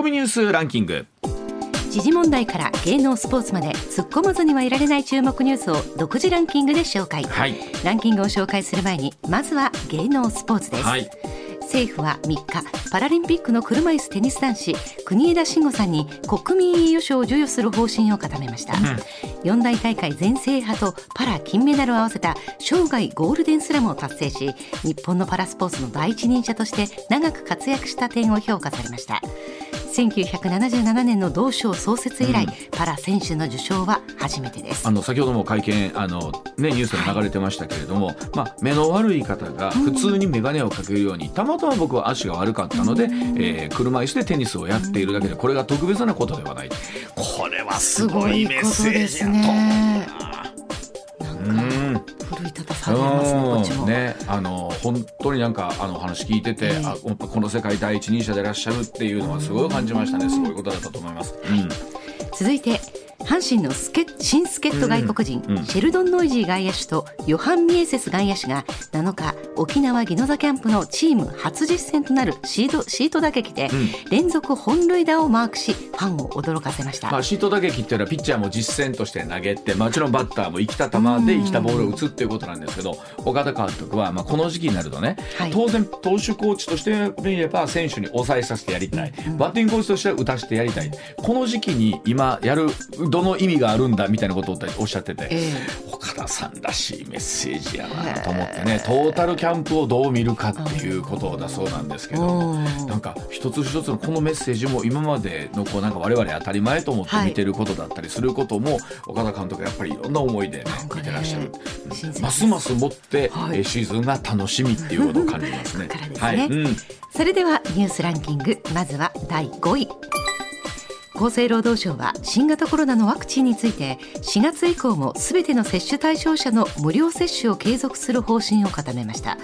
コミニュースランキング。時事問題から芸能スポーツまで突っ込まずにはいられない注目ニュースを独自ランキングで紹介、はい。ランキングを紹介する前にまずは芸能スポーツです、はい。政府は3日パラリンピックの車椅子テニス男子国枝慎吾さんに国民栄誉賞を授与する方針を固めました、四大大会全制覇とパラ金メダルを合わせた生涯ゴールデンスラムを達成し日本のパラスポーツの第一人者として長く活躍した点を評価されました1977年の同賞創設以来、パラ選手の受賞は初めてです。あの先ほども会見あの、ね、ニュースで流れてましたけれども、まあ、目の悪い方が普通に眼鏡をかけるように、たまたま僕は足が悪かったので、えー車椅子でテニスをやっているだけでこれが特別なことではないこれはすごいメッセージやと思うねなうん。奮い立たされますねあの本当になんかあの話聞いてて、ええあこの世界第一人者でいらっしゃるっていうのはすごい感じましたね。すごいことだったと思います。うん。続いて阪神のスケ新助っ人外国人、うんうん。シェルドン・ノイジー外野手とヨハン・ミエセス外野手が7日沖縄ギノザキャンプのチーム初実戦となるシードシート打撃で連続本塁打をマークしファンを驚かせました、まあ、シート打撃っていうのはピッチャーも実戦として投げてもちろんバッターも生きた球で生きたボールを打つっていうことなんですけど岡田監督は、まあ、この時期になるとね、はい。当然投手コーチとして見れば選手に抑えさせてやりたい、バッティングコーチとしては打たせてやりたい。この時期に今やるどの意味があるんだみたいなことをおっしゃってて、え岡田さんらしいメッセージやなと思ってねトータルキャンプをどう見るかっていうことだそうなんですけどなんか一つ一つのこのメッセージも今までのこうなんか我々当たり前と思って見てることだったりすることも、岡田監督やっぱりいろんな思いで、見てらっしゃる。ますますもって、はい。えーシーズンが楽しみっていうことを感じますね。すね。はい、うん。それではニュースランキングまずは第5位厚生労働省は新型コロナのワクチンについて4月以降もすべての接種対象者の無料接種を継続する方針を固めました。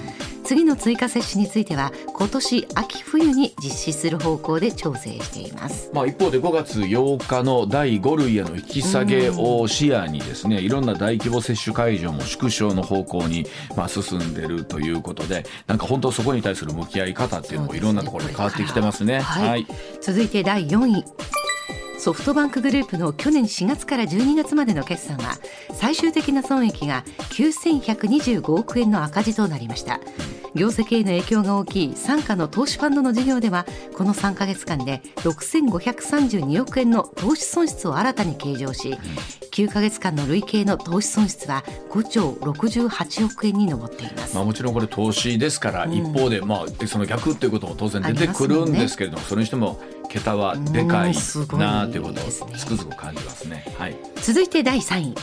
次の追加接種については今年秋冬に実施する方向で調整しています。まあ、一方で5月8日の第5類への引き下げを視野にですねいろんな大規模接種会場も縮小の方向にまあ進んでるということでなんか本当そこに対する向き合い方っていうのもいろんなところで変わってきてますね。はい。はい。続いて第4位ソフトバンクグループの去年4月から12月までの決算は最終的な損益が9125億円の赤字となりました。業績への影響が大きい傘下の投資ファンドの事業ではこの3ヶ月間で6532億円の投資損失を新たに計上し9ヶ月間の累計の投資損失は5兆68億円に上っています。まあ、もちろんこれ投資ですから、一方で、まあ、その逆っていうことも当然出てくるんですけれどもそれにしても桁はでかいなということをつくづく感じますね。はい続いて第3位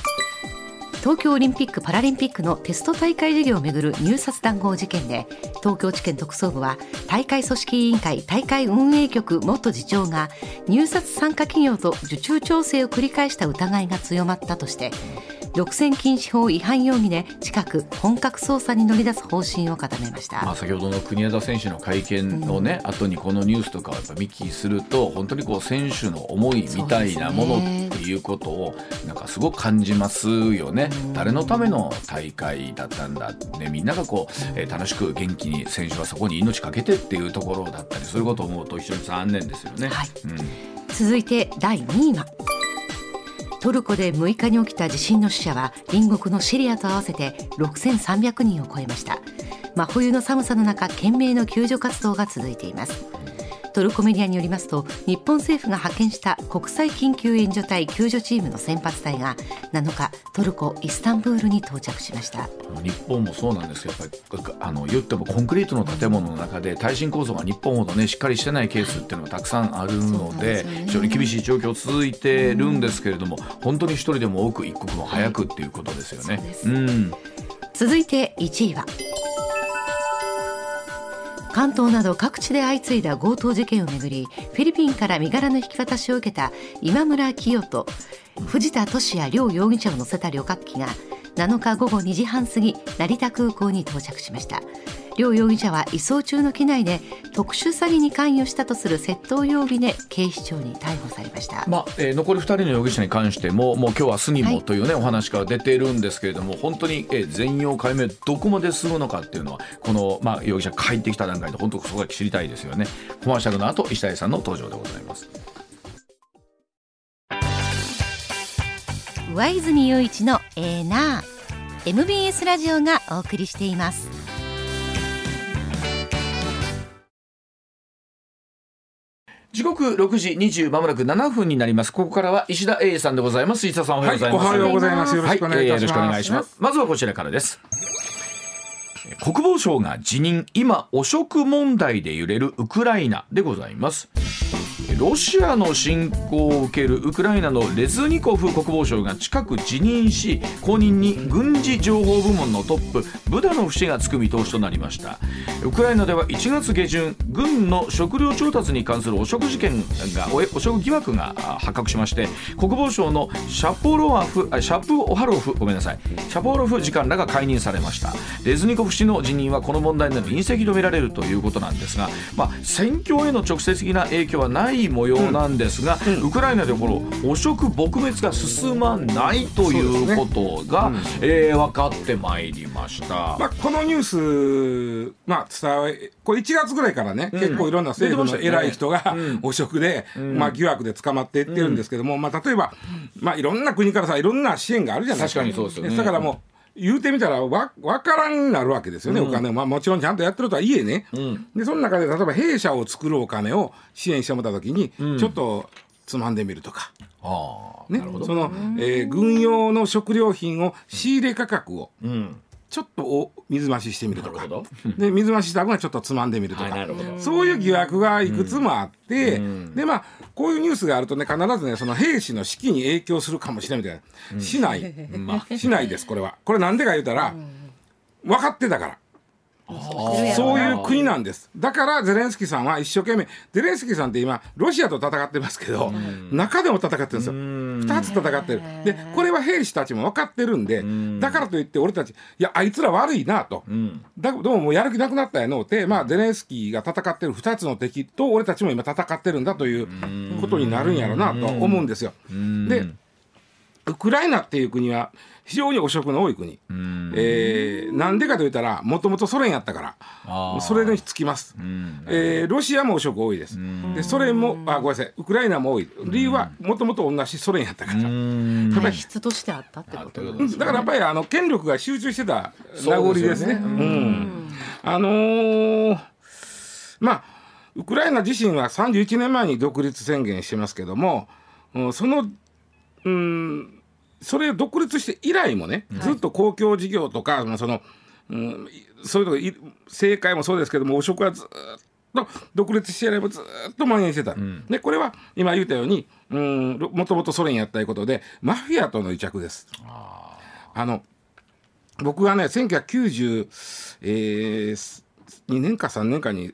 東京オリンピック・パラリンピックのテスト大会事業をめぐる入札談合事件で東京地検特捜部は大会組織委員会大会運営局元次長が入札参加企業と受注調整を繰り返した疑いが強まったとして独占禁止法違反容疑で近く本格捜査に乗り出す方針を固めました。まあ、先ほどの国枝選手の会見のね、後にこのニュースとかをやっぱ見聞きすると本当にこう選手の思いみたいなものっていうことをなんかすごく感じますよね。誰のための大会だったんだねみんながこう、えー楽しく元気に選手はそこに命かけてっていうところだったりすることを思うと非常に残念ですよね。はいうん続いて第2位はトルコで6日に起きた地震の死者は隣国のシリアと合わせて6300人を超えました。真冬の寒さの中懸命の救助活動が続いています。トルコメディアによりますと日本政府が派遣した国際緊急援助隊救助チームの先発隊が7日トルコイスタンブールに到着しました。日本もそうなんですけどやっぱりあの言ってもコンクリートの建物の中で耐震構造が日本ほどねしっかりしてないケースっていうのがたくさんあるのでね。非常に厳しい状況続いてるんですけれども本当に一人でも多く一刻も早くっていうことですよね。そうです。うん続いて1位は関東など各地で相次いだ強盗事件をめぐりフィリピンから身柄の引き渡しを受けた今村清人藤田聖也両容疑者を乗せた旅客機が7日午後2時半過ぎ成田空港に到着しました。両容疑者は移送中の機内で特殊詐欺に関与したとする窃盗容疑で警視庁に逮捕されました、まあえー、残り2人の容疑者に関してももう今日明日にもというね、はい、お話から出ているんですけれども本当に、えー、全容解明どこまで進むのかっていうのはこの、まあ、容疑者帰ってきた段階で本当そこが知りたいですよね。コマーシャルの後石谷さんの登場でございます。上泉雄一のエーナー MBS ラジオがお送りしています時刻6時20まもなく7分になります。ここからは石田英さんでございます。石田さんおはようございます、はい、おはようございます。よろしくお願いします、はい、よろしくお願いします。まずはこちらからです。国防省が辞任。今汚職問題で揺れるウクライナでございますロシアの侵攻を受けるウクライナのレズニコフ国防相が近く辞任し後任に軍事情報部門のトップブダノフ氏がつく見通しとなりました。ウクライナでは1月下旬軍の食料調達に関する汚職事件が汚職疑惑が発覚しまして国防省のシャポロワフシャプオハロフごめんなさい。シャポロフ次官らが解任されました。レズニコフ氏の辞任はこの問題での隕石とみられるということなんですが、まあ、戦況への直接的な影響はない模様なんですが、うん、ウクライナでこの汚職撲滅が進まないということが、ねうん、えー、分かってまいりました、まあ、このニュース、まあ、伝えこれ1月ぐらいからね、うん、結構いろんな政府の偉い人が汚職で、まあ、疑惑で捕まっていってるんですけども、まあ、例えば、まあ、いろんな国からさいろんな支援があるじゃないですか。確かにそうですよね。だからもう言うてみたらわ分からんなるわけですよね、うん、お金。まあ、もちろんちゃんとやってるとはいえね、うん、でその中で例えば弊社を作るお金を支援してもらった時に、ちょっとつまんでみるとか。ね、その、えー、軍用の食料品を仕入れ価格を、ちょっとお水増ししてみるとか。で水増しした分はちょっとつまんでみるとか、はい、そういう疑惑がいくつもあって、うん、でまあこういうニュースがあるとね必ずねその兵士の士気に影響するかもしれないみたいな、うん、しない、まあ、しないですこれは。これなんでか言うたら、分かってたからそういう国なんです。だからゼレンスキーさんは一生懸命ゼレンスキーさんって今ロシアと戦ってますけど、中でも戦ってるんですよ。2つ戦ってる。でこれは兵士たちも分かってるんでだからといって俺たちいやあいつら悪いなと、だどうももうやる気なくなったやのって、まあ、ゼレンスキーが戦ってる2つの敵と俺たちも今戦ってるんだということになるんやろうなと思うんですよ。でウクライナっていう国は非常に汚職の多い国、えー、なんでかといったらもともとソ連やったから。それにつきます、えー、ロシアも汚職多いです。でソ連もあごめんなさい。ウクライナも多い。理由はもともと同じソ連やったから。体質としてあったってことだからやっぱりあの権力が集中してた名残ですね。あのー、まあウクライナ自身は31年前に独立宣言してますけども、うん、そのうん。それを独立して以来もね、ずっと公共事業とか、まあ、その、うん、そういうの政界もそうですけども汚職はずっと独立してやればずっと蔓延してた、うん、でこれは今言ったようにもともとソ連やったいうことでマフィアとの癒着です。あの僕はね1992、えー、年か3年かに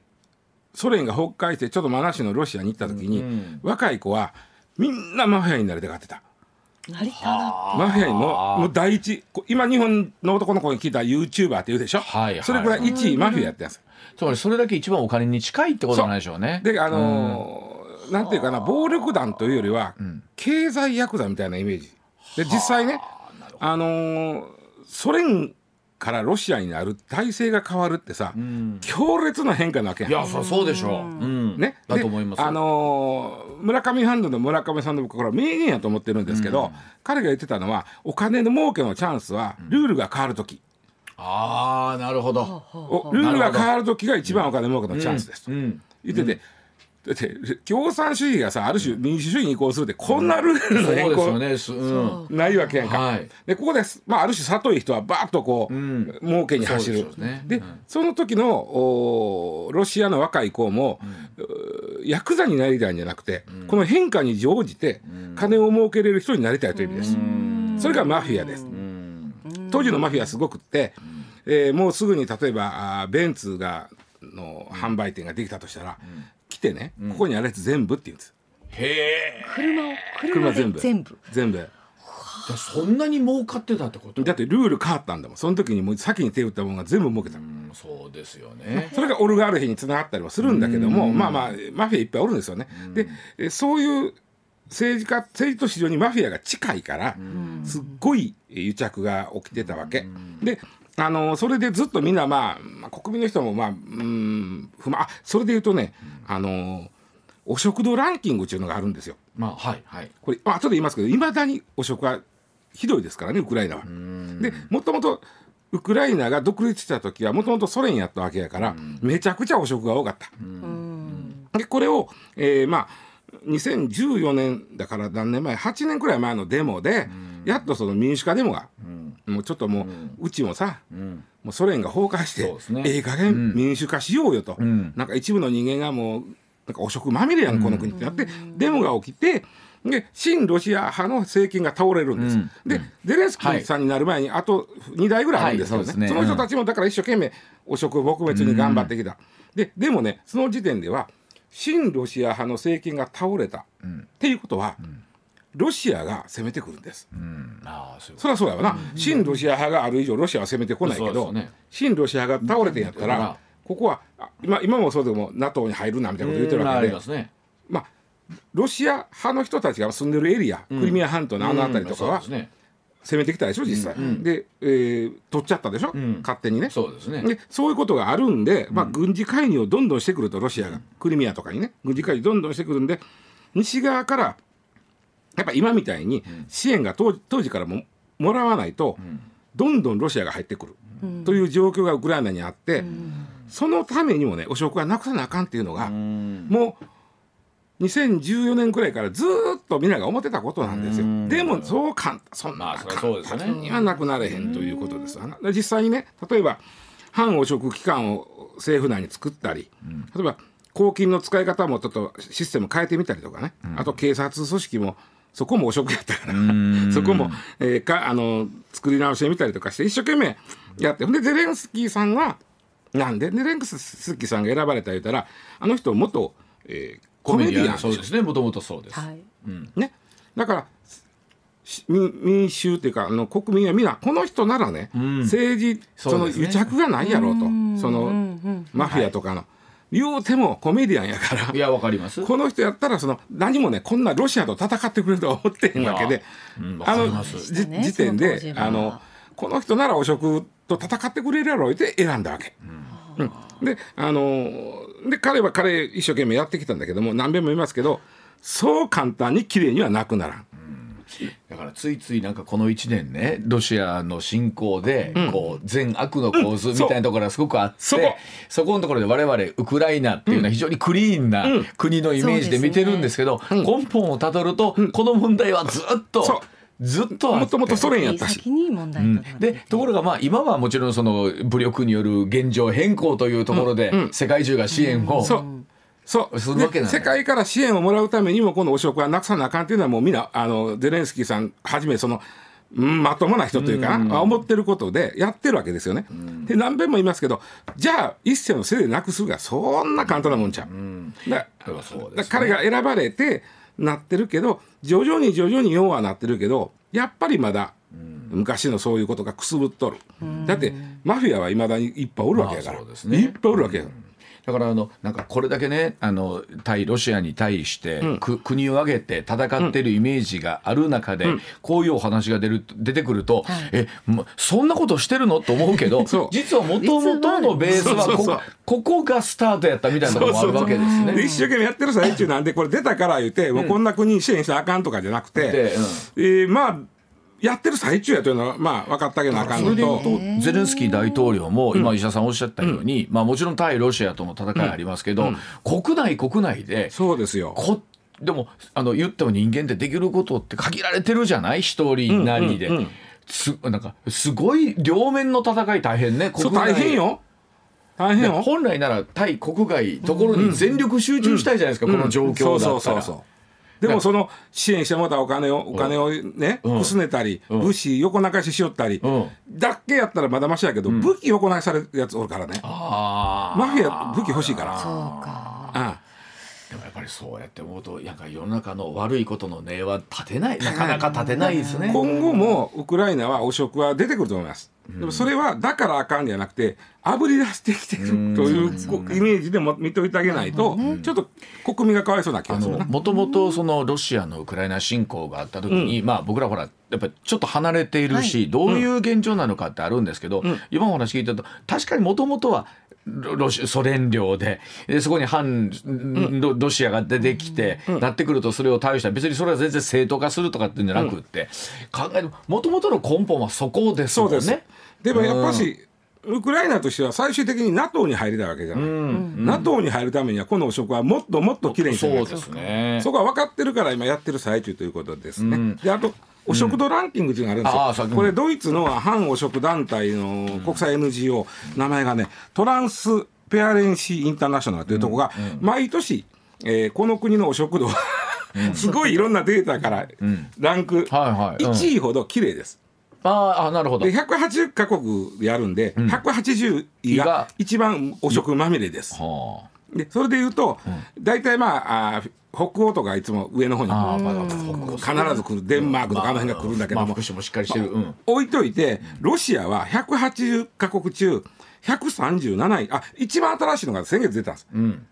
ソ連が崩壊してちょっと真梨のロシアに行った時に、うん、若い子はみんなマフィアになりたがってた。なりたがマフィアにももう第一今日本の男の子に聞いた YouTuber って言うでしょ、はいはい、それぐらい1位マフィアやってやつつまりそれだけ一番お金に近いってことなんでしょうね。であのーうん、なんていうかな暴力団というよりは、経済ヤクザみたいなイメージ。で実際ねあ。のー、ソ連からロシアになる体制が変わるってさ、うん、強烈な変化なわけやん。いやそうでしょう、うん、ね。だと思いますあのー、村上ファンドの村上さんの僕これ名言やと思ってるんですけど、うん、彼が言ってたのはお金の儲けのチャンスはルールが変わる時、ああなるほど。ルールが変わる時が一番お金儲けのチャンスですと、言ってて、だって共産主義がさある種民主主義に移行するってこんなルールの変更、ね、ないわけやんか、はい、でここです、まあ、ある種里い人はバーッとこう、うん、儲けに走る。そで、ね。うん、その時のおロシアの若い子も、うん、ヤクザになりたいんじゃなくて、この変化に乗じて金を儲けれる人になりたいという意味です、それがマフィアです、当時のマフィアすごくって、えー、もうすぐに例えばあベンツがの販売店ができたとしたら、来てね、ここにあるやつ全部って言うんです。へえ。車を車全部。全部。全部。そんなに儲かってたってこと？だってルール変わったんだもん。その時にもう先に手打ったものが全部儲けた、うんそうですよね。それがオルガルヒにつながったりはするんだけども、まあまあマフィアいっぱいおるんですよね。でえそういう政治家政治と市場にマフィアが近いから、すっごい癒着が起きてたわけ。であのそれでずっとみんな、まあ、まあ国民の人もまあうん不満あそれで言うとねあのお食堂ランキングっていうのがあるんですよ。まあはいはいこれあ後で言いますけどいまだに汚職はひどいですからねウクライナは。でもともとウクライナが独立した時はもともとソ連やったわけやから、めちゃくちゃ汚職が多かった。でこれを、えーまあ2014年だから何年前8年くらい前のデモで、やっとその民主化デモが、もうちょっともう、うちもさ、もうソ連が崩壊して、ね。ええ加減民主化しようよと、ん。なんか一部の人間がもうなんか汚職まみれやんこの国ってなって、デモが起きてで親ロシア派の政権が倒れるんです、うん。でゼレンスキーさんになる前にあと2代ぐらいあるんですよね。その人たちもだから一生懸命汚職撲滅に頑張ってきた、ででもねその時点では親ロシア派の政権が倒れた、っていうことは、ロシアが攻めてくるんです。うん。ああそうそりゃそうやわな、親ロシア派がある以上ロシアは攻めてこないけど、ね。親ロシア派が倒れてんやったら、うん。ここはあ今今もそうでも NATO に入るなみたいなこと言ってるうんあわけで、りますね。まあロシア派の人たちが住んでるエリア、クリミア半島のあの辺りとかは攻めてきたでしょ実際、で、えー取っちゃったでしょ、ん。勝手にね。そうですね。でそういうことがあるんで、まあ、軍事介入をどんどんしてくるとロシアが、クリミアとかにね。軍事介入どんどんしてくるんで西側からやっぱ今みたいに支援が当時当時からももらわないと、どんどんロシアが入ってくる、という状況がウクライナにあって、そのためにもね汚職はなくさなあかんっていうのが、うん。もう2014年くらいからずーっとみんなが思ってたことなんですよ。でもそう簡単そんなまあそりゃそうですよね。簡単にはなくなれへんということです実際にね。例えば反汚職機関を政府内に作ったり、例えば公金の使い方もちょっとシステム変えてみたりとかね、あと警察組織もそこも汚職やったから。そこも、えーかあの作り直してみたりとかして一生懸命やって。ほんでゼレンスキーさんはなんで？ゼレンスキーさんが選ばれた言うたらあの人元、えーコメディアンそうですね。もともとそうです、はい。ね、だからし民民衆っていうかあの国民は皆この人ならね、政治その癒着がないやろうとそのマフィアとかの、言うてもコメディアンやから。いやわかります。この人やったらその何もねこんなロシアと戦ってくれるとは思ってへんわけで、うんわあの時点であのこの人なら汚職と戦ってくれるやろうって選んだわけ。うん。であので彼は彼一生懸命やってきたんだけども何遍も言いますけどそう簡単に綺麗にはなくならん。だからついついなんかこの1年ねロシアの侵攻でこう善悪の構図みたいなところがすごくあって、そうそこそこのところで我々ウクライナっていうのは非常にクリーンな国のイメージで見てるんですけど、根本をたどるとこの問題はずっそとずっともともとソ連やったし。でところがまあ今はもちろんその武力による現状変更というところで世界中が支援を、そうそうするわけ世界から支援をもらうためにもこの汚職はなくさなあかんっていうのはもうみんなあのゼレンスキーさんはじめその、うんまともな人というかな、思ってることでやってるわけですよね。で何遍も言いますけどじゃあ一世のせいでなくすがそんな簡単なもんちゃう。彼が選ばれてなってるけど徐々に徐々に要はなってるけどやっぱりまだ。昔のそういうことがくすぶっとる、だってマフィアはいまだにいっぱいおるわけやから、いっぱいおるわけやから、だからあのなんかこれだけねあの対ロシアに対して、く国を挙げて戦ってるイメージがある中で、こういうお話が出る出てくると、えもうそんなことしてるの？と思うけど実はもともとのベースはこここがスタートやったみたいなところもあるわけですね。で一生懸命やってる最中なんでこれ出たから言うて、もうこんな国に支援したらあかんとかじゃなくて、でうん。えーまあやってる最中やというのはまあ分かってあげなあかんのと。とゼレンスキー大統領も今石田さんおっしゃったように、まあ、もちろん対ロシアとの戦いありますけど、国内国内でそうですよ。こでもあの言っても人間ってできることって限られてるじゃない？一人なりで、うんうんうんすなんかすごい両面の戦い大変ね国内大変よ。大変でよ。本来なら対国外ところに全力集中したいじゃないですか、この状況だったら。そうそうそうそう。でもその支援してもらったお金をお金をね、うん。くすねたり、ん。物資横流ししよったり、うん。だっけやったらまだましやけど、武器横流しされるやつおるからね。マフィア武器欲しいから。そうか。ああ。でもやっぱりそうやって思うとなんか世の中の悪いことの根は立てない。なかなか立てないですね。今後もウクライナは汚職は出てくると思います。でもそれはだからあかんじゃなくてあぶり出してきてるというイメージでも見といてあげないと、ちょっと国民がかわいそうな気あがするもともとそのロシアのウクライナ侵攻があった時に、まあ僕らほらやっぱりちょっと離れているし、どういう現状なのかってあるんですけど、今お話聞いてると確かにもともとはロロシソ連領ででそこに反ロロシアが出てきて、なってくるとそれを対応したら別にそれは全然正当化するとかっていうんじゃなくって、考えるもともとの根本はそこですもんね。でもやっぱし、ウクライナとしては最終的に NATO に入りたいわけじゃない。NATO に入るためにはこの汚職はもっともっときれいにしないけない。そうですね。そこは分かってるから今やってる最中ということですね。であと汚職度ランキングっていうのがあるんですよ。ああさっきこれドイツの反汚職団体の国際 NGO、名前がねトランスペアレンシーインターナショナルというところが、毎年、えーこの国の汚職度は すごいいろんなデータからランクはいはい。うん。1位ほど綺麗です。あああなるほどで。180カ国やるんで、180位がが一番汚職まみれです。はあでそれで言うと、大体まああー北欧とかいつも上の方にああまあまあ北欧必ず来るデンマークとかあの辺が来るんだけども、まあもしっかりしてる。うん。置いといてロシアは180カ国中137位あ一番新しいのが先月出たんです、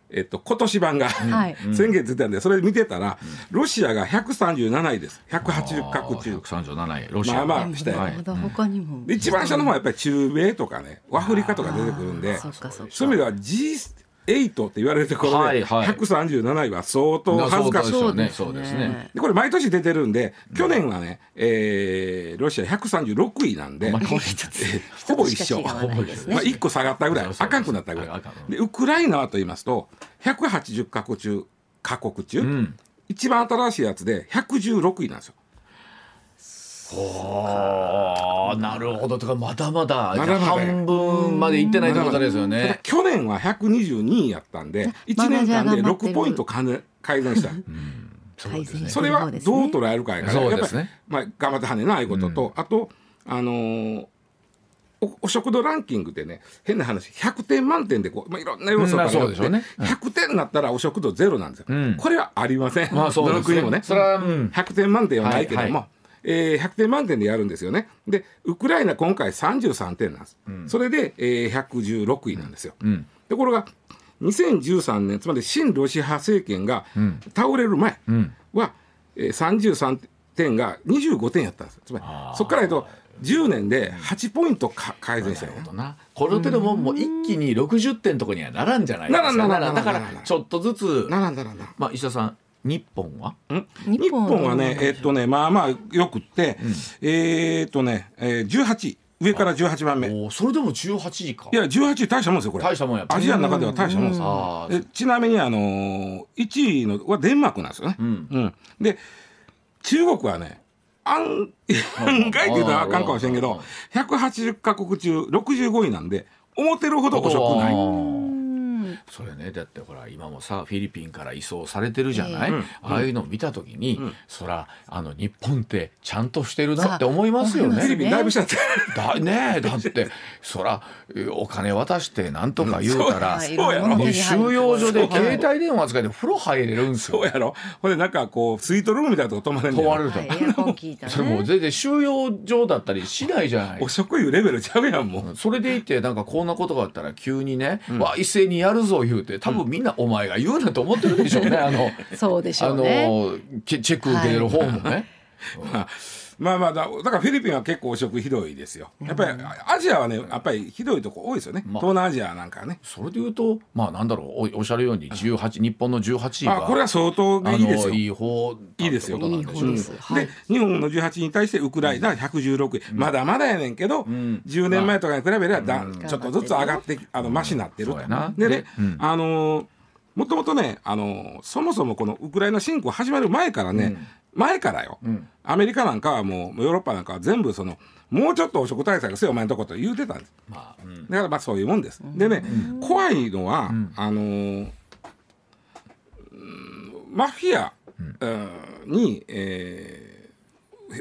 えっと今年版が、はい。先月出たんでそれ見てたらロシアが137位です。180カ国中。137位ロシア。まあまあしたよなるほど。他にも。で一番下の方はやっぱり中米とかねアフリカとか出てくるんでそういう意味では8って言われるところで、はいはい137位は相当恥ずかしい。そうですね。ですね。これ毎年出てるんで去年はね、えーロシア136位なんで、ほぼ一緒まあ、1個下がったぐらいそうそうそうあかんくなったぐらいでウクライナはと言いますと180カ国中カ国中、一番新しいやつで116位なんですよ。ああなるほど。とかまだまだまだまだ。半分までいってないってことですよね。去年は122位やったんで1年間で6ポイントかね改善した。改善してそれはどう捉えるかやから、そうやっぱりですね、まあ、頑張ってはんねんなああいうことと、あとあのーおお食堂ランキングでね変な話100点満点でこう、まあ、いろんな要素からうんまあね。うん。100点になったらお食堂ゼロなんですよ、ん。これはありません、まあそうどですね。の国もね。それはうん。100点満点はないけども、はいはえー100点満点でやるんですよね。でウクライナ今回33点なんです、それで、えー116位なんですよ、ん。ところが2013年つまり親ロシア派政権が倒れる前は、えー、33点が25点やったんです。つまりそこから言うと10年で8ポイントか改善したよなるほどな。この手のもん。も一気に60点とこにはならんじゃないですか。ならだかならちょっとずつならんだらまあ石田さん日本は？日本はねえっとねまあまあよくって、えーっとね、えー、18位。上から18番目。それでも18位か。や18位大したもんですよこれ。大したもんやアジアの中では大したもんですちなみにあのー、1位のはデンマークなんですよね、うん。で中国はね案案外っていうのはあかんかもしれんけど180カ国中65位なんで思ってるほど汚職ないそれねだってほら今もさフィリピンから移送されてるじゃない、えああいうのを見た時に、そらあの日本ってちゃんとしてるなって思いますよね。フィリピンだいぶしたって。だねえだってそらえお金渡してなんとか言うたら、そうやろ。ね収容所で携帯電話使って風呂入れるんですよ。そうやろ。ほんでなんかこうスイートルームみたいなとこ泊まれんねん問われるそれもう全然収容所だったりしないじゃない。お食いうレベルちゃうやんもう。それでいてなんかこんなことがあったら急にね、わ一斉にやるぞ言うて多分みんなお前が言うなと思ってるでしょうね、あの。そうでしあょうね。のチェック受けてる方もね。まあまあだだからフィリピンは結構汚職ひどいですよ。やっぱりアジアはねやっぱりひどいとこ多いですよね、まあ。東南アジアなんかはね。それで言うとまあなんだろうおおっしゃるように18日本の18位があこれは相当いいですよ。いい方だいいですよいい方ですはい。で日本の18に対してウクライナは116位、まだまだやねんけど、10年前とかに比べればだ、ちょっとずつ上がってあのマシになってる。でねあのーもともとね、あのーそもそもこのウクライナ侵攻始まる前からね、前からよ、アメリカなんかはもうヨーロッパなんかは全部そのもうちょっと汚職対策せよお前のとこと言うてたんです。まあうん。だからまあそういうもんです。でね、怖いのは、あのーうんマフィア、うん。に、えー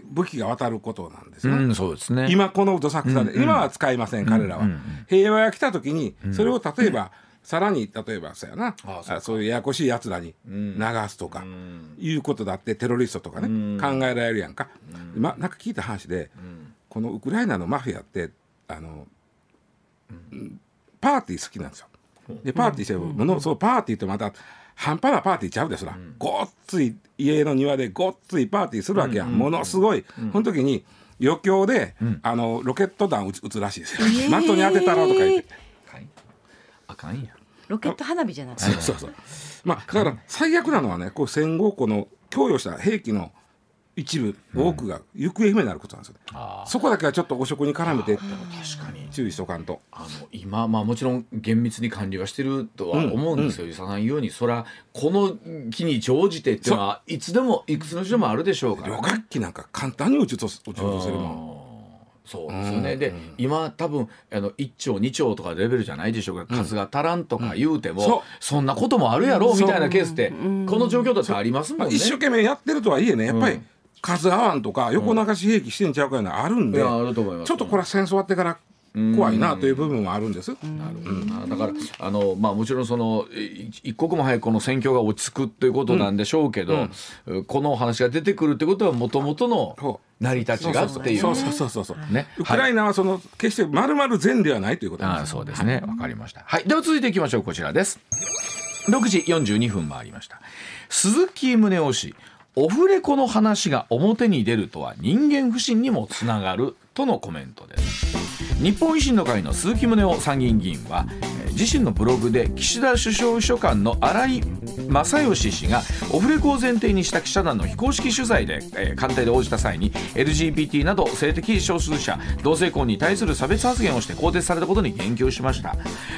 武器が渡ることなんですよ。ね。うん、そうですね。今このどさくさで、今は使いません彼らは、平和が来た時にそれを例えばさらに例えばそうやな。あそうか。そういうややこしいやつらに流すとか、いうことだってテロリストとかね、考えられるやんか、ま、なんか聞いた話で、このウクライナのマフィアってあの、パーティー好きなんですよ。でパーティーしてるもの、そうパーティーってまた半端なパーティーちゃうですら、ごっつい家の庭でごっついパーティーするわけやん、ものすごい、その時に余興で、あのロケット弾撃つらしいですよ、えー。的に当てたろとか言って。はい。あかんやロケット花火じゃなくて。そうそうそう。まあだから最悪なのはね、こう戦後この供与した兵器の一部多くが行方不明になることなんですよ、あそこだけはちょっと汚職に絡めて確かに。注意しとかんと。あの今まあもちろん厳密に管理はしてるとは思うんですよ、伊佐さん言うようにそらこの機に乗じてっていうのはいつでもいくつの時でもあるでしょうから、旅ね、客機なんか簡単に撃ち落とす撃ち落とせるもん。そうですよね、で今多分あの1兆2兆とかレベルじゃないでしょうから数が足らんとか言うても、そう。そんなこともあるやろみたいなケースってこの状況だってありますもまあ、んね。一生懸命やってるとはいえね、やっぱり数合わんとか横流し兵器してんちゃうかいうのはあるんで、ちょっとこれは戦争終わってから怖いなという部分はあるんです。なるほどなだからあの、まあ、もちろんそのい一刻も早くこの戦況が落ち着くということなんでしょうけど、このお話が出てくるってことはもともとのそ成り立ちがっていう。そうそうそうそうそう。ねウクライナはその、決して丸々善ではないということなんあです。そうですね。わかりました。はい。では続いていきましょう。こちらです。6時42分回りました。鈴木宗男氏、オフレコの話が表に出るとは人間不信にもつながるとのコメントです。日本維新の会の鈴木宗男参議院議員は、自身のブログで岸田首相秘書官の新井正義氏がオフレコを前提にした記者団の非公式取材で、えー官邸で応じた際に LGBT など性的少数者同性婚に対する差別発言をして更迭されたことに言及しました。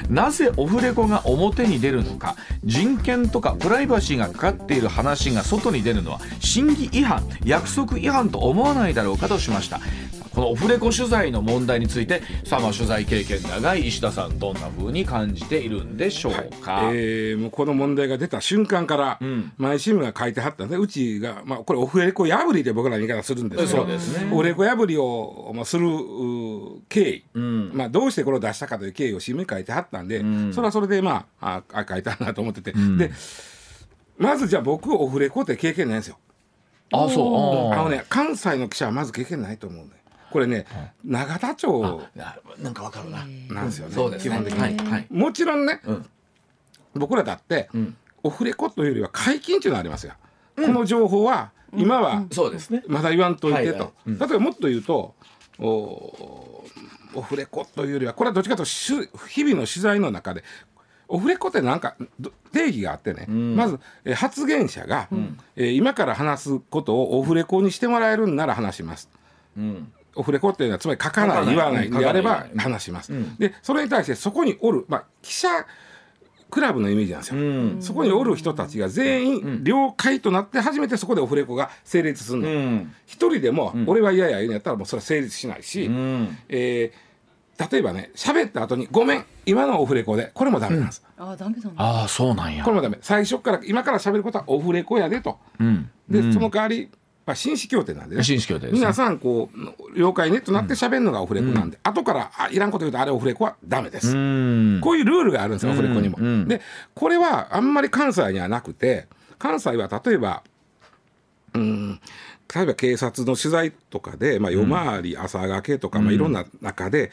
なぜオフレコが表に出るのか人権とかプライバシーがかかっている話が外に出るのは審議違反約束違反と思わないだろうかとしました。このオフレコ取材の問題についてさあまあ取材経験長い石田さんどんな風に感じているんでしょうか、えーもうこの問題が出た瞬間から、毎新聞が書いてはったんでうちが、まあ、これオフレコ破りで僕らの言い方するんですけどそうですね。オフレコ破りを、まあ、する経緯、まあ、どうしてこれを出したかという経緯を新聞に書いてはったんで、それはそれでまあああ書いたなと思ってて、でまずじゃあ僕オフレコって経験ないんですよ。あそう。あのね関西の記者はまず経験ないと思うねこれね、永田町。ななんかわかるな、なんですよね、そうですね。基本的に、はいはい。もちろんね、うん。僕らだって、ん。オフレコというよりは解禁っていうのがありますよ、この情報は今はそうですね。まだ言わんといてと、はいはい。うん。例えばもっと言うとおオフレコというよりはこれはどっちかというとしゅ日々の取材の中でオフレコってなんかど定義があってね、まず、えー発言者が、えー今から話すことをオフレコにしてもらえるんなら話します。うんオフレコっていうのはつまり書かない言わないうんであれば話します、でそれに対してそこにおる、まあ、記者クラブのイメージなんですよ、うん。そこにおる人たちが全員了解となって初めてそこでオフレコが成立するの、うん。一人でも俺は嫌や言うんやったらもうそれは成立しないし、うん。えー例えばね喋った後に「ごめん今のオフレコで」これもダメなんです、あダメだなああそうなんや。これもダメ。最初から今から喋ることはオフレコやでと。うん。で、その代わり、まあ、紳士協定なんでね。紳士協定ね。皆さんこう了解ねとなって喋るのがオフレコなんで、後からあいらんこと言うとあれオフレコはダメです、うん。こういうルールがあるんですよオフレコにも、うん。でこれはあんまり関西にはなくて関西は例えばうん例えば警察の取材とかで、まあ、夜回り、朝がけとか、まあ、いろんな中で、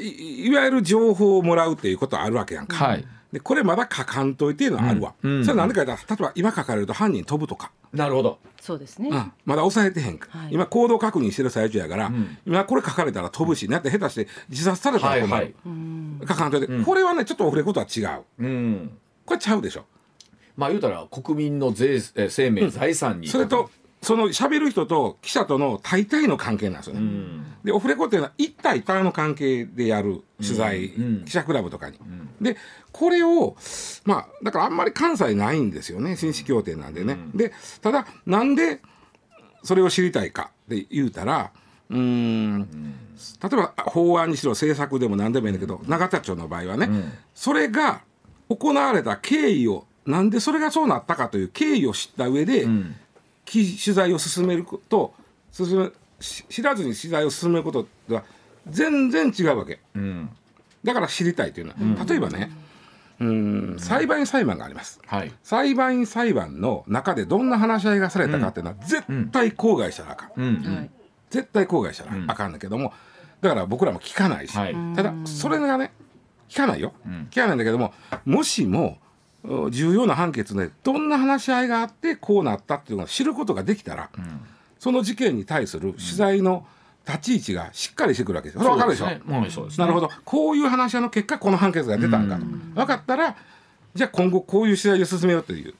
いいわゆる情報をもらうっていうことはあるわけやんか。はいでこれまだ書かんといていうのはあるわ。うん。うん。それなんでか言ったら例えば今書かれると犯人飛ぶとか。なるほど。そうですね、うん、まだ抑えてへんか、はい。今行動確認してる最中やから、今これ書かれたら飛ぶしなんて下手して自殺されたら困る、はい。はい書かんといて、これはねちょっとオフレコとは違う。うん。これちゃうでしょ。まあ言うたら国民の税えー生命、財産に。それとその喋る人と記者との対対の関係なんですよね、でオフレコっていうのは一対対の関係でやる取材、うん。記者クラブとかに、でこれをまあだからあんまり関西ないんですよね紳士協定なんでね、でただなんでそれを知りたいかって言うたらうーん例えば法案にしろ政策でも何でもいいんだけど永田町の場合はね、それが行われた経緯をなんでそれがそうなったかという経緯を知った上で、き取材を進めること進めし知らずに取材を進めることでは全然違うわけ。うん。だから知りたいというのは、例えばねうん裁判員裁判があります。はい。裁判員裁判の中でどんな話し合いがされたかっていうのは絶対口外したらあかん、うん。絶対口外したらあかん。だけども、だから僕らも聞かないし、はい。ただそれがね聞かないよ、聞かないんだけどももしもお重要な判決でどんな話し合いがあってこうなったっていうのを知ることができたら、その事件に対する取材の立ち位置がしっかりしてくるわけですよ。それ分かるでしょ？なるほど。こういう話し合いの結果この判決が出たんだと。分かったらじゃあ今後こういう取材で進めようという。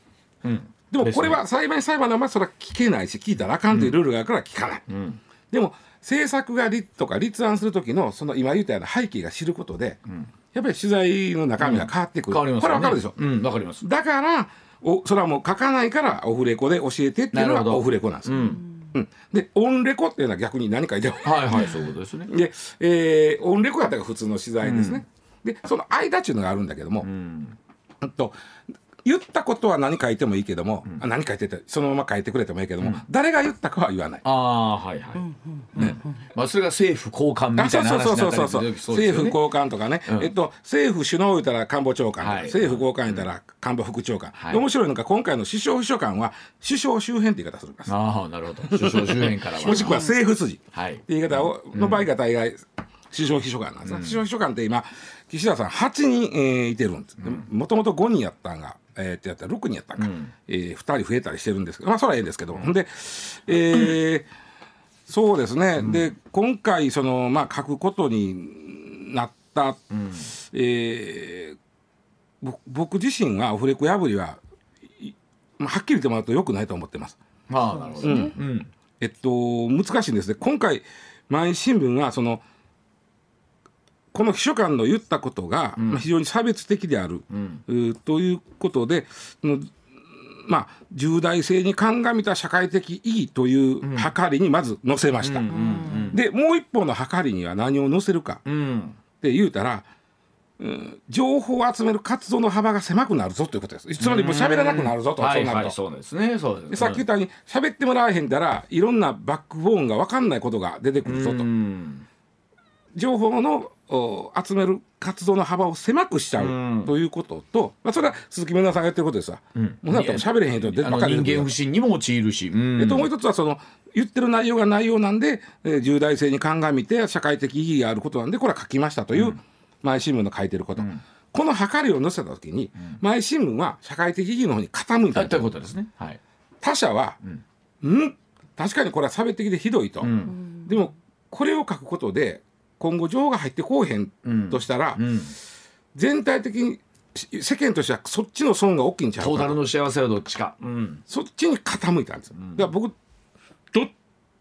うん。でもこれは裁判員裁判のままそれは聞けないし聞いたらあかんというルールがあるから聞かない、ん。でも政策が立とか立案する時のその今言ったような背景が知ることで、やっぱり取材の中身が変わってくる、変わりますよね。これ分かるでしょ、うんわかります。だからおそれはもう書かないからオフレコで教えてっていうのはオフレコなんですよ、うん。うん。でオンレコっていうのは逆に何書いてもはいはいそういうことですね。で、えーオンレコやったら普通の取材ですね、でその間っていうのがあるんだけども、うん。うんと言ったことは何書いてもいいけども、あ何書いててそのまま書いてくれてもいいけども、誰が言ったかは言わない。ああはいはい、ね。まあそれが政府高官みあたいなそうそう話になったそうそうそうりするね政府高官とかね、うん。えっと、政府首脳言ったら官房長官、はい。政府高官言ったら官房副長官、はい。で面白いのが今回の首相秘書官は首相周辺って言い方するんです。ああなるほど。首相周辺からは。もしくは政府筋。はい。って言い方を、の場合が大概首相秘書官なんです。ね、首相秘書官って今岸田さん8人、えーいてるんです。もともと5人やったんが、えー、ってやったら6人やったんか、ん。えー、2人増えたりしてるんですけどまあそれはええんですけど、ほん。で、えー そうですね、で今回その、まあ、書くことになった、えーぼ僕自身はオフレコ破りはいまあはっきり言ってもらうとよくないと思ってます。ああなるほどね。うん。えっと、難しいんですね。今回毎日新聞はそのこの秘書官の言ったことが、まあ非常に差別的である、ということでのまあ、重大性に鑑みた社会的意義という計りにまず載せました。でもう一方の計りには何を載せるか。うん。って言うたら、うん情報を集める活動の幅が狭くなるぞということです。つまりもう喋らなくなるぞと、はいそうなると。はいそうですね。そうですでさっき言ったように喋ってもらえへんだらいろんなバックボーンが分かんないことが出てくるぞと。うん。情報のお集める活動の幅を狭くしちゃうん。うということと、まあ、それは鈴木みのるさんが言ってることですわ、もうなったら喋れへん人出ばっかり人間不信にも陥るし、うん。でともう一つはその言ってる内容が内容なんで、えー重大性に鑑みて社会的意義があることなんでこれは書きましたという毎日新聞の書いてること、この計りを載せた時に、毎日新聞は社会的意義の方に傾いたあということですね。はい。他者は、うん、確かにこれは差別的でひどいと、ん。でもこれを書くことで今後情報が入ってこうへんとしたら、うん。全体的にし世間としてはそっちの損が大きいんちゃうかトータルの幸せはどっちか。うん。そっちに傾いたんですよ、だから僕ど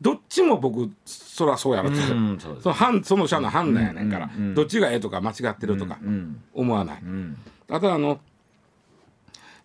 どっちも僕そらそうやろと、うんその判その社の判断やねんから、うんうんどっちがええとか間違ってるとかうん思わない、うん。あとあの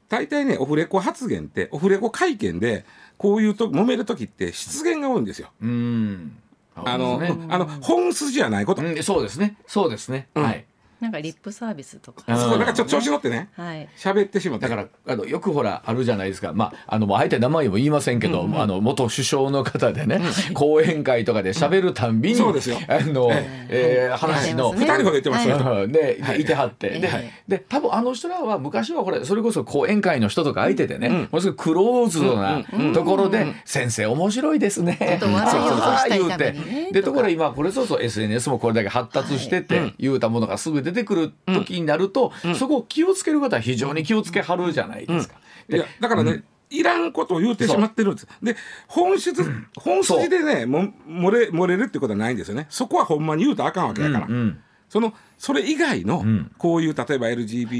大体ねオフレコ発言ってオフレコ会見でこういうと揉める時って失言が多いんですよ。うんあの、ね。あの本筋じゃないこと、うんそうですね。そうですね。はいなんかリップサービスとか。うんそうなんかちょっと調子乗ってね。はい。喋ってしまって。だからあのよくほらあるじゃないですか、まあ、あのもうあえて名前も言いませんけど、あの元首相の方でね、講演会とかで喋るたんびに、そうですよ。あの、ええ。ー話の、言ってますね二人ほど言ってますよ、うんで、でい。てはって、ではい。で多分あの人らは昔はこれそれこそ講演会の人とか相手でね、ものすごいクローズドなところで「先生面白いですね」ちょっと笑いをしたいそうそうためにね。でところが今これこそ SNS もこれだけ発達してて、言うたものがすぐ出てくる時になると、そこを気をつける方は非常に気をつけはるじゃないですか。いやだからね、いらんことを言うてしまってるんです。で本質本筋でねも漏れ漏れるってことはないんですよね。そこはほんまに言うとあかんわけだから、うんそのそれ以外の、ん。こういう例えば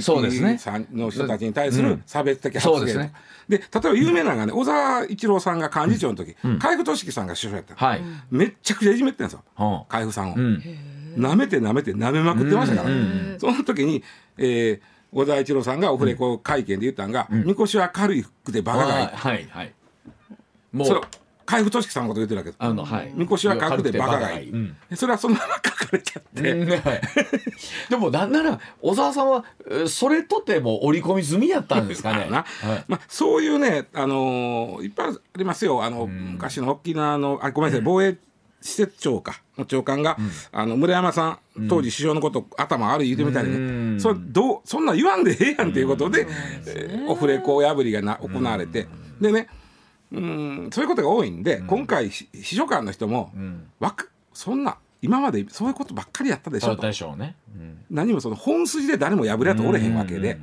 そうですね。LGBT さんの人たちに対するうん。差別的発言ですね。で例えば有名なのがね小沢一郎さんが幹事長の時、海部俊樹さんが首相やったの、はい。めっちゃくちゃいじめてんですよ。うん。海部さんを。うん。舐めて舐めて舐めまくってましたから、うんその時に、えー小沢一郎さんがオフレコ会見で言ったんが、みこしは軽くてバカがいい、はいはい。もそれう海部俊樹さんのこと言ってるわけです。あのはい。みこしは軽くてバカがいい、うん。でそれはそのまま書かれちゃって、うんはい。でもなんなら小沢さんはえーそれとても織り込み済みやったんですかね。なはい。まあ、そういうね、あのーいっぱいありますよ。あの、昔の沖縄のあごめんなさい防衛施設長かの長官が、あの村山さん当時首相のこと、頭悪い言うてみたいにね、それどうそんなん言わんでええやんっていうことで、えーオフレコ破りがな行われて、でねうんそういうことが多いんで、今回ひ秘書官の人も、わかそんな今までそういうことばっかりやったでしそうょとでしょうね。うん何もその本筋で誰も破れやとおれへんわけで。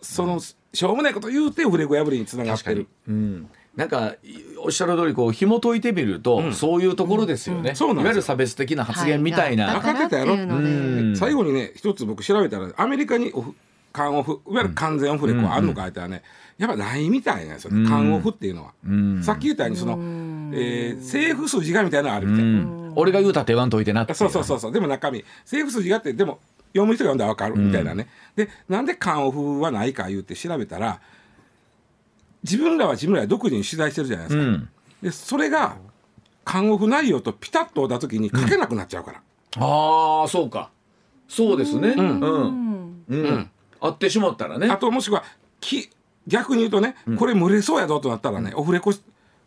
そのしょうもないこと言うてオフレコ破りにつながってる。うん。なんかいおっしゃる通りこう紐解いてみると、そういうところですよね。そうなんですよ。いわゆる差別的な発言みたいな。は分かってたやろ？最後にね一つ僕調べたらアメリカにオフ缶オフいわゆる完全オフレコあるのか言ったらね、やっぱないみたいなんですよね缶オフっていうのは、ん。さっき言ったようにその、えー政府筋がみたいなのがあるみたい、うん。俺が言うたって言わんといてなっていそうそうそうそう。でも中身。政府筋があってでも読む人が読んだら分かるみたいなね、でなんで缶オフはないか言って調べたら自分らは自分らで独自に取材してるじゃないですか、うん。でそれが缶オフ内容とピタッと合った時に書けなくなっちゃうから、ああそうか。そうですね。うん。うん。んあってしまったらね。あともしくはき逆に言うとね、これ群れそうやぞとなったらね、オフレコ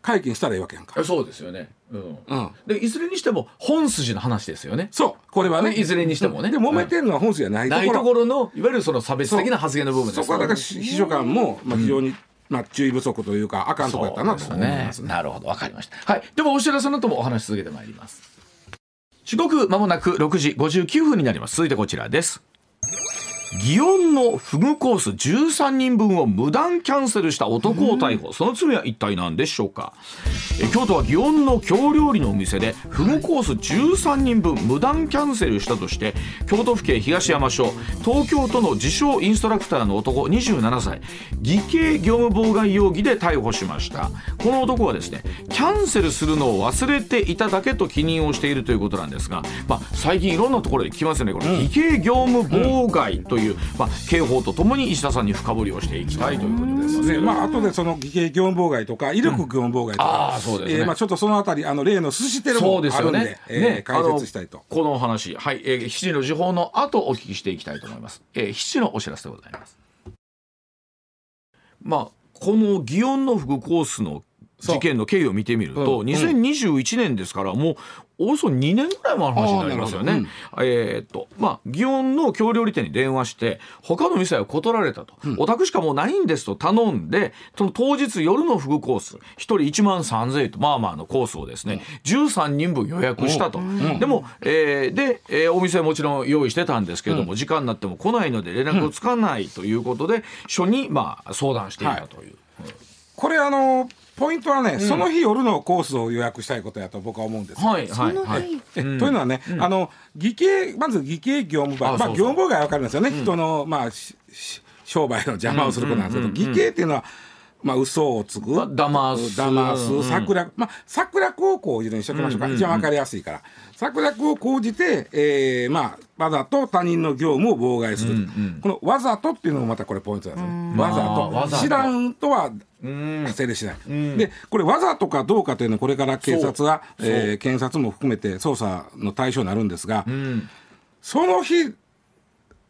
会見したらいいわけやんか。そうですよね。うん。うん、でいずれにしても本筋の話ですよね。そうこれはねねいずれにしてもねで揉めてるのは本筋じゃないところ,、ないところのいわゆるその差別的な発言の部分ですそこはだから秘書官も、まあ、非常に、まあ、注意不足というかあかんとこやったなと思いますね。なるほど。わかりました。はい。ではお知らせの後もお話し続けてまいります。時刻まもなく6時59分になります。続いてこちらです。祇園のフグコース13人分を無断キャンセルした男を逮捕、その罪は一体何でしょうか？え京都は祇園の京料理のお店でフグコース13人分無断キャンセルしたとして京都府警東山署東京都の自称インストラクターの男27歳偽計業務妨害容疑で逮捕しました。この男はですねキャンセルするのを忘れていただけと記認をしているということなんですが、まあ、最近いろんなところで聞きますよねこの偽計業務妨害という、まあ、刑法とともに石田さんに深掘りをしていきたいというふうに思いますねまあ後でその偽計業務妨害とか威力業務妨害とか、うえーまあ、ちょっとそのあたりあの例の寿司テレもあるんでですよね。えーね解説したいと。このお話、はい、えー、7時の時報の後お聞きしていきたいと思います。えー、7時のお知らせでございます。まあこの祇園の福コースの事件の経緯を見てみると、うん2021年ですからもうおよそ2年ぐらい前の話になりますよね。あーなるえーっとまあ祇園の京料理店に電話して他の店は断られたと、お宅しかもうないんですと頼んでその当日夜のフグコース1人1万3000円とまあまあのコースをですね、13人分予約したと、でも、えーで、えーお店はもちろん用意してたんですけれども、時間になっても来ないので連絡をつかないということで、署にまあ相談していたという。これあのポイントはね、その日夜のコースを予約したいことやと僕は思うんです。よ。はいはいはい。えというのはね、あの偽計まず偽計業務妨害まああそうそう。業務妨害は分かるんですよね、人のまあ商売の邪魔をすることなんですけど、偽計っていうのはまあ嘘をつく、まあ騙す。騙す。うん。策略、まあ策略を講じるにしときましょうか、一番分かりやすいから。策略を講じて、えー、まあわざと他人の業務を妨害する、このわざとっていうのもまたこれポイントなんですね、わざと。と。知らんとはうん。成立しない、でこれわざとかどうかというのはこれから警察は、えー検察も含めて捜査の対象になるんですが、うん。その日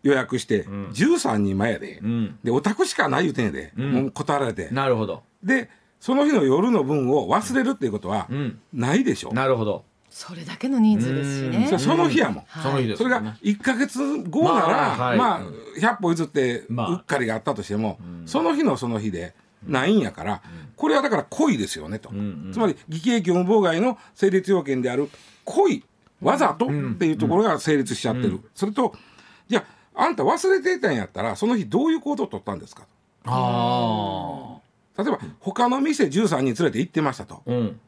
予約して13人前やで、ん。でお宅しかない言うてんやで、もう断られて。なるほど。でその日の夜の分を忘れるっていうことはん。ないでしょ、なるほど。それだけの人数ですしね。その日やもん、その日ですよね。それが1か月後なら、まあはい。まあ100歩譲ってまあ。うっかりがあったとしても、その日のその日でないんやから、これはだから故意ですよねと、つまり偽計業務妨害の成立要件である故意わざとっていうところが成立しちゃってる、それとじゃああんた忘れていたんやったらその日どういう行動を取ったんですか？あ例えば他の店13人連れて行ってましたとあ。うん。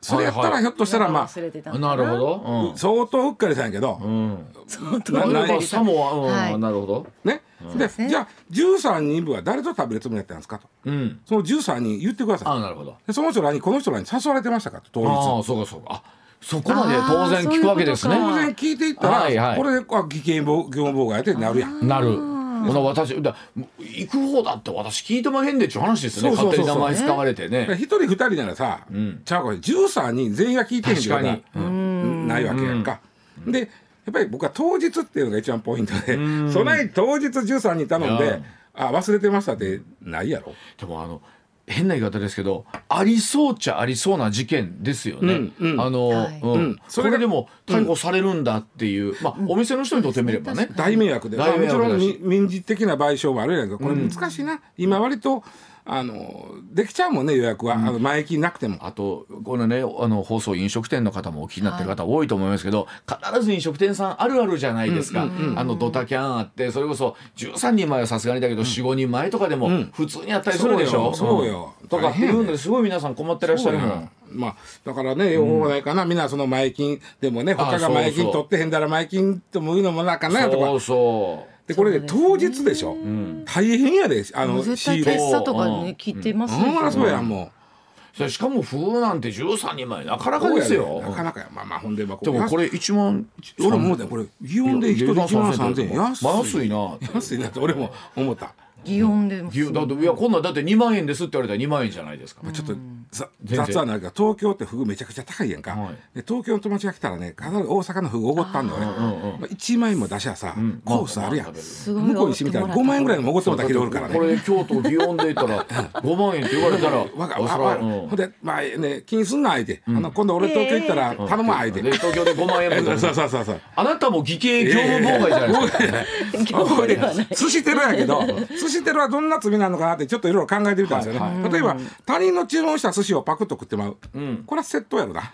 それやったらひょっとしたらまあ忘れてたのかな？るほど。相当うっかりしたんやけど、うん。うん。相当ななんかないサモア、うんはいなるほど。ね、でねじゃあ13人分は誰と食べるつもりだったんですかとうん。その13人言ってくださいあなるほど。でその人らにこの人らに誘われてましたかと当日ああ、そうかそうか。あ、そこまで当然聞くわけですね。当然聞いていったら、はいはい。これであ偽計業務妨害ってなるやん。なる。ほな私だ行く方だって私聞いてまへんでっちゅう話ですよね。そうそうそう勝手に名前使われてね。一人二人ならさ、ちゃうこれ13人全員が聞いてへんってことは確かに。ないわけやんか、でやっぱり僕は当日っていうのが一番ポイントで、そない当日13人頼んで、うん。あ忘れてましたってないやろ。でもあの変な言い方ですけどありそうっちゃありそうな事件ですよね。うんうん。あの、はい。うん。うん。それがこれでも逮捕されるんだっていう、まあお店の人にとってみればね。大迷惑で、まあ、もちろん民事的な賠償もあるやんけどこれ難しいな、今割とあのできちゃうもんね予約は、あの前金なくても。あとこのねあの放送飲食店の方もお聞きになってる方多いと思いますけど、必ず飲食店さんあるあるじゃないですか、あのドタキャンあってそれこそ13人前はさすがにだけど45人前とかでも普通にあったりするでしょ、そうよ。そうよ。ん。とかっていうのですごい皆さん困ってらっしゃるもん。まあ、だからね、ようないかな、みん。なその前金でもね、あ他が前金取ってへんだら前金ともいうのもなかなとか。そう。そうで、これで当日でしょ？大変やで、あの、絶対仕入れ。決差とかね聞いてますほんまらそうやん、もそれしかも風なんて13人前なかなう。かですよなかなかや。まあまあ、ほんで、まあ、でもこれ1万俺も思ったよこれ、祇園で一人1万3000円。安い。安いな安いなって俺も思った。祇園でもだっていやこんなんだって2万円ですって言われたら2万円じゃないですか、ちょっとざ雑はないけど東京ってフグめちゃくちゃ高いやんか、はい。で東京の友達が来たらね必ず大阪のフグおごったんだよ俺、まあ、1万円も出しゃさ、コースあるやん、まあまあすごい。向こうにしてみたら5万円ぐらいのもおごってもらった人おるからね。これ京都祇園で言ったら 5万円って言われたらわかわわうん。ほんでまあね気にすんな相手、あの今度俺東京行ったら頼むわ相手、で東京で5万円分 そうそうそうそう。あなたも偽計業務妨害じゃないですか、業務ではない。寿司テロやけど寿司テロはどんな罪なのかなってちょっといろいろ考えてみたんですよね、例えば他人の注文した寿司をパクッと食ってまう、これは窃盗やろな。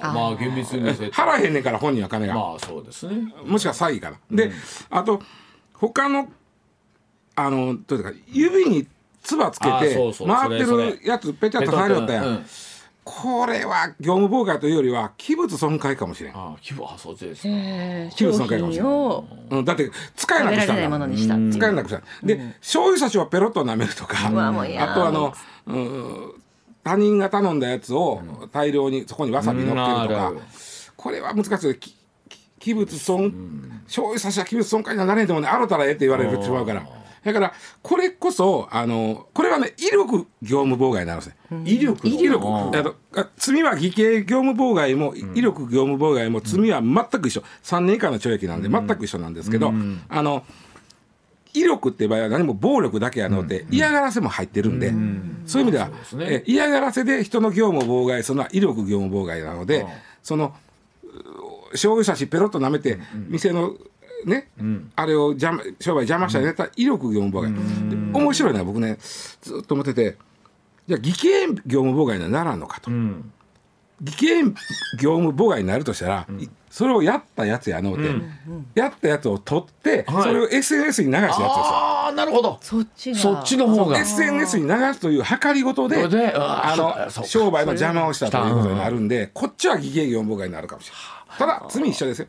あまあ厳密に払えへんねんから本人は金が、まあそうですね。もしくは詐欺かな。で、あと他のあのどういうか指に唾つけて回ってるやつペチャッとされよったやん、うんこれは業務妨害というよりは器物損壊かもしれん、あ規模あそうですか。えー器物商損壊かもしれん。品をうん、だって使えなくしたん。だ使えなくしたで醤油差しをペロッと舐めるとかあとあの、うん、他人が頼んだやつを大量にそこにわさび乗っけるとうんあかる。これは難しい。器物損醤油差しは器物損壊にはなれんでもねあろたらええって言われるしまうからだからこれこそあのこれはね威力業務妨害になるんですね。威力威力。ああのあ罪は偽計業務妨害も威力業務妨害も罪は全く一緒。3年以下の懲役なんで全く一緒なんですけど、あの威力って場合は何も暴力だけやので、嫌がらせも入ってるんで、そういう意味ではえ嫌がらせで人の業務を妨害するのは威力業務妨害なので、そのう醤油差しペロッと舐めて、店のね、あれを邪魔商売邪魔したらやったら威力業務妨害、で面白いのは僕ねずっと思っててじゃあ偽計業務妨害にはならんのかと。うん。偽計業務妨害になるとしたら、いそれをやったやつやのうて、やったやつを取って、はい。それを SNS に流したやつですよ。ああなるほど。そっちが。そっちの方が。SNS に流すという計りごとであの商売の邪魔をしたということになるんでこっちは偽計業務妨害になるかもしれない。ただ罪一緒ですよ。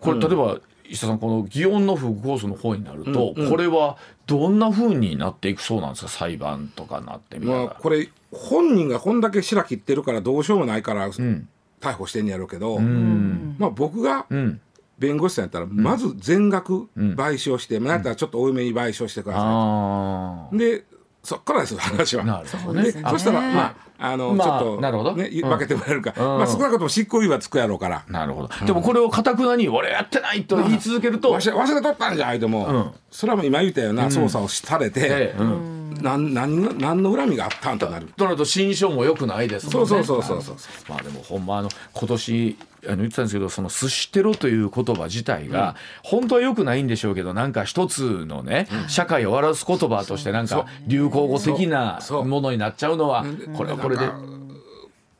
これ例えば石田さんこの祇園のフグコースの方になると、これはどんな風になっていくそうなんですか裁判とかなってみたら、まあこれ本人がこんだけ白切ってるからどうしようもないから逮捕してんやろうけど、まあ僕がん。弁護士さんやったらまず全額賠償して、まあ、やったらちょっと多めに賠償してくださあい、でそっからですよ話は。あなるほどそしたらまああの、まあちょっとなるほど。ね、うん。分けてもらえるか、うん。まあ少なくとも執行猶予はつくやろうから。なるほど、でもこれをかたくなに俺やってないと言い続けると、わし忘れとったんじゃ相手も、ん。それはもう今言ったような捜査をされて、ええ。うん。なんなんの何の恨みがあったんとなる。となると心証も良くないですもんね。そうそうそうそうそう。まあでもほんまあの今年あの言ってたんですけどその寿司テロという言葉自体が、本当は良くないんでしょうけどなんか一つのね、社会を笑わす言葉としてなんか流行語的なものになっちゃうのはこれはこれで。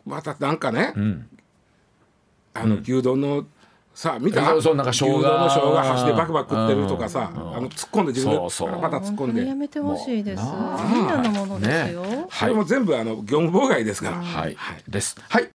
またなんかね、ん。あの牛丼のさ見た？そうそうなんか生姜。牛丼の生姜箸でバクバク食ってるとかさ、あの突っ込んで自分でそうそう。また突っ込んで。やめてほしいです。みんなのものですよ、ね。それも全部あの業務妨害ですから。はい、です。はい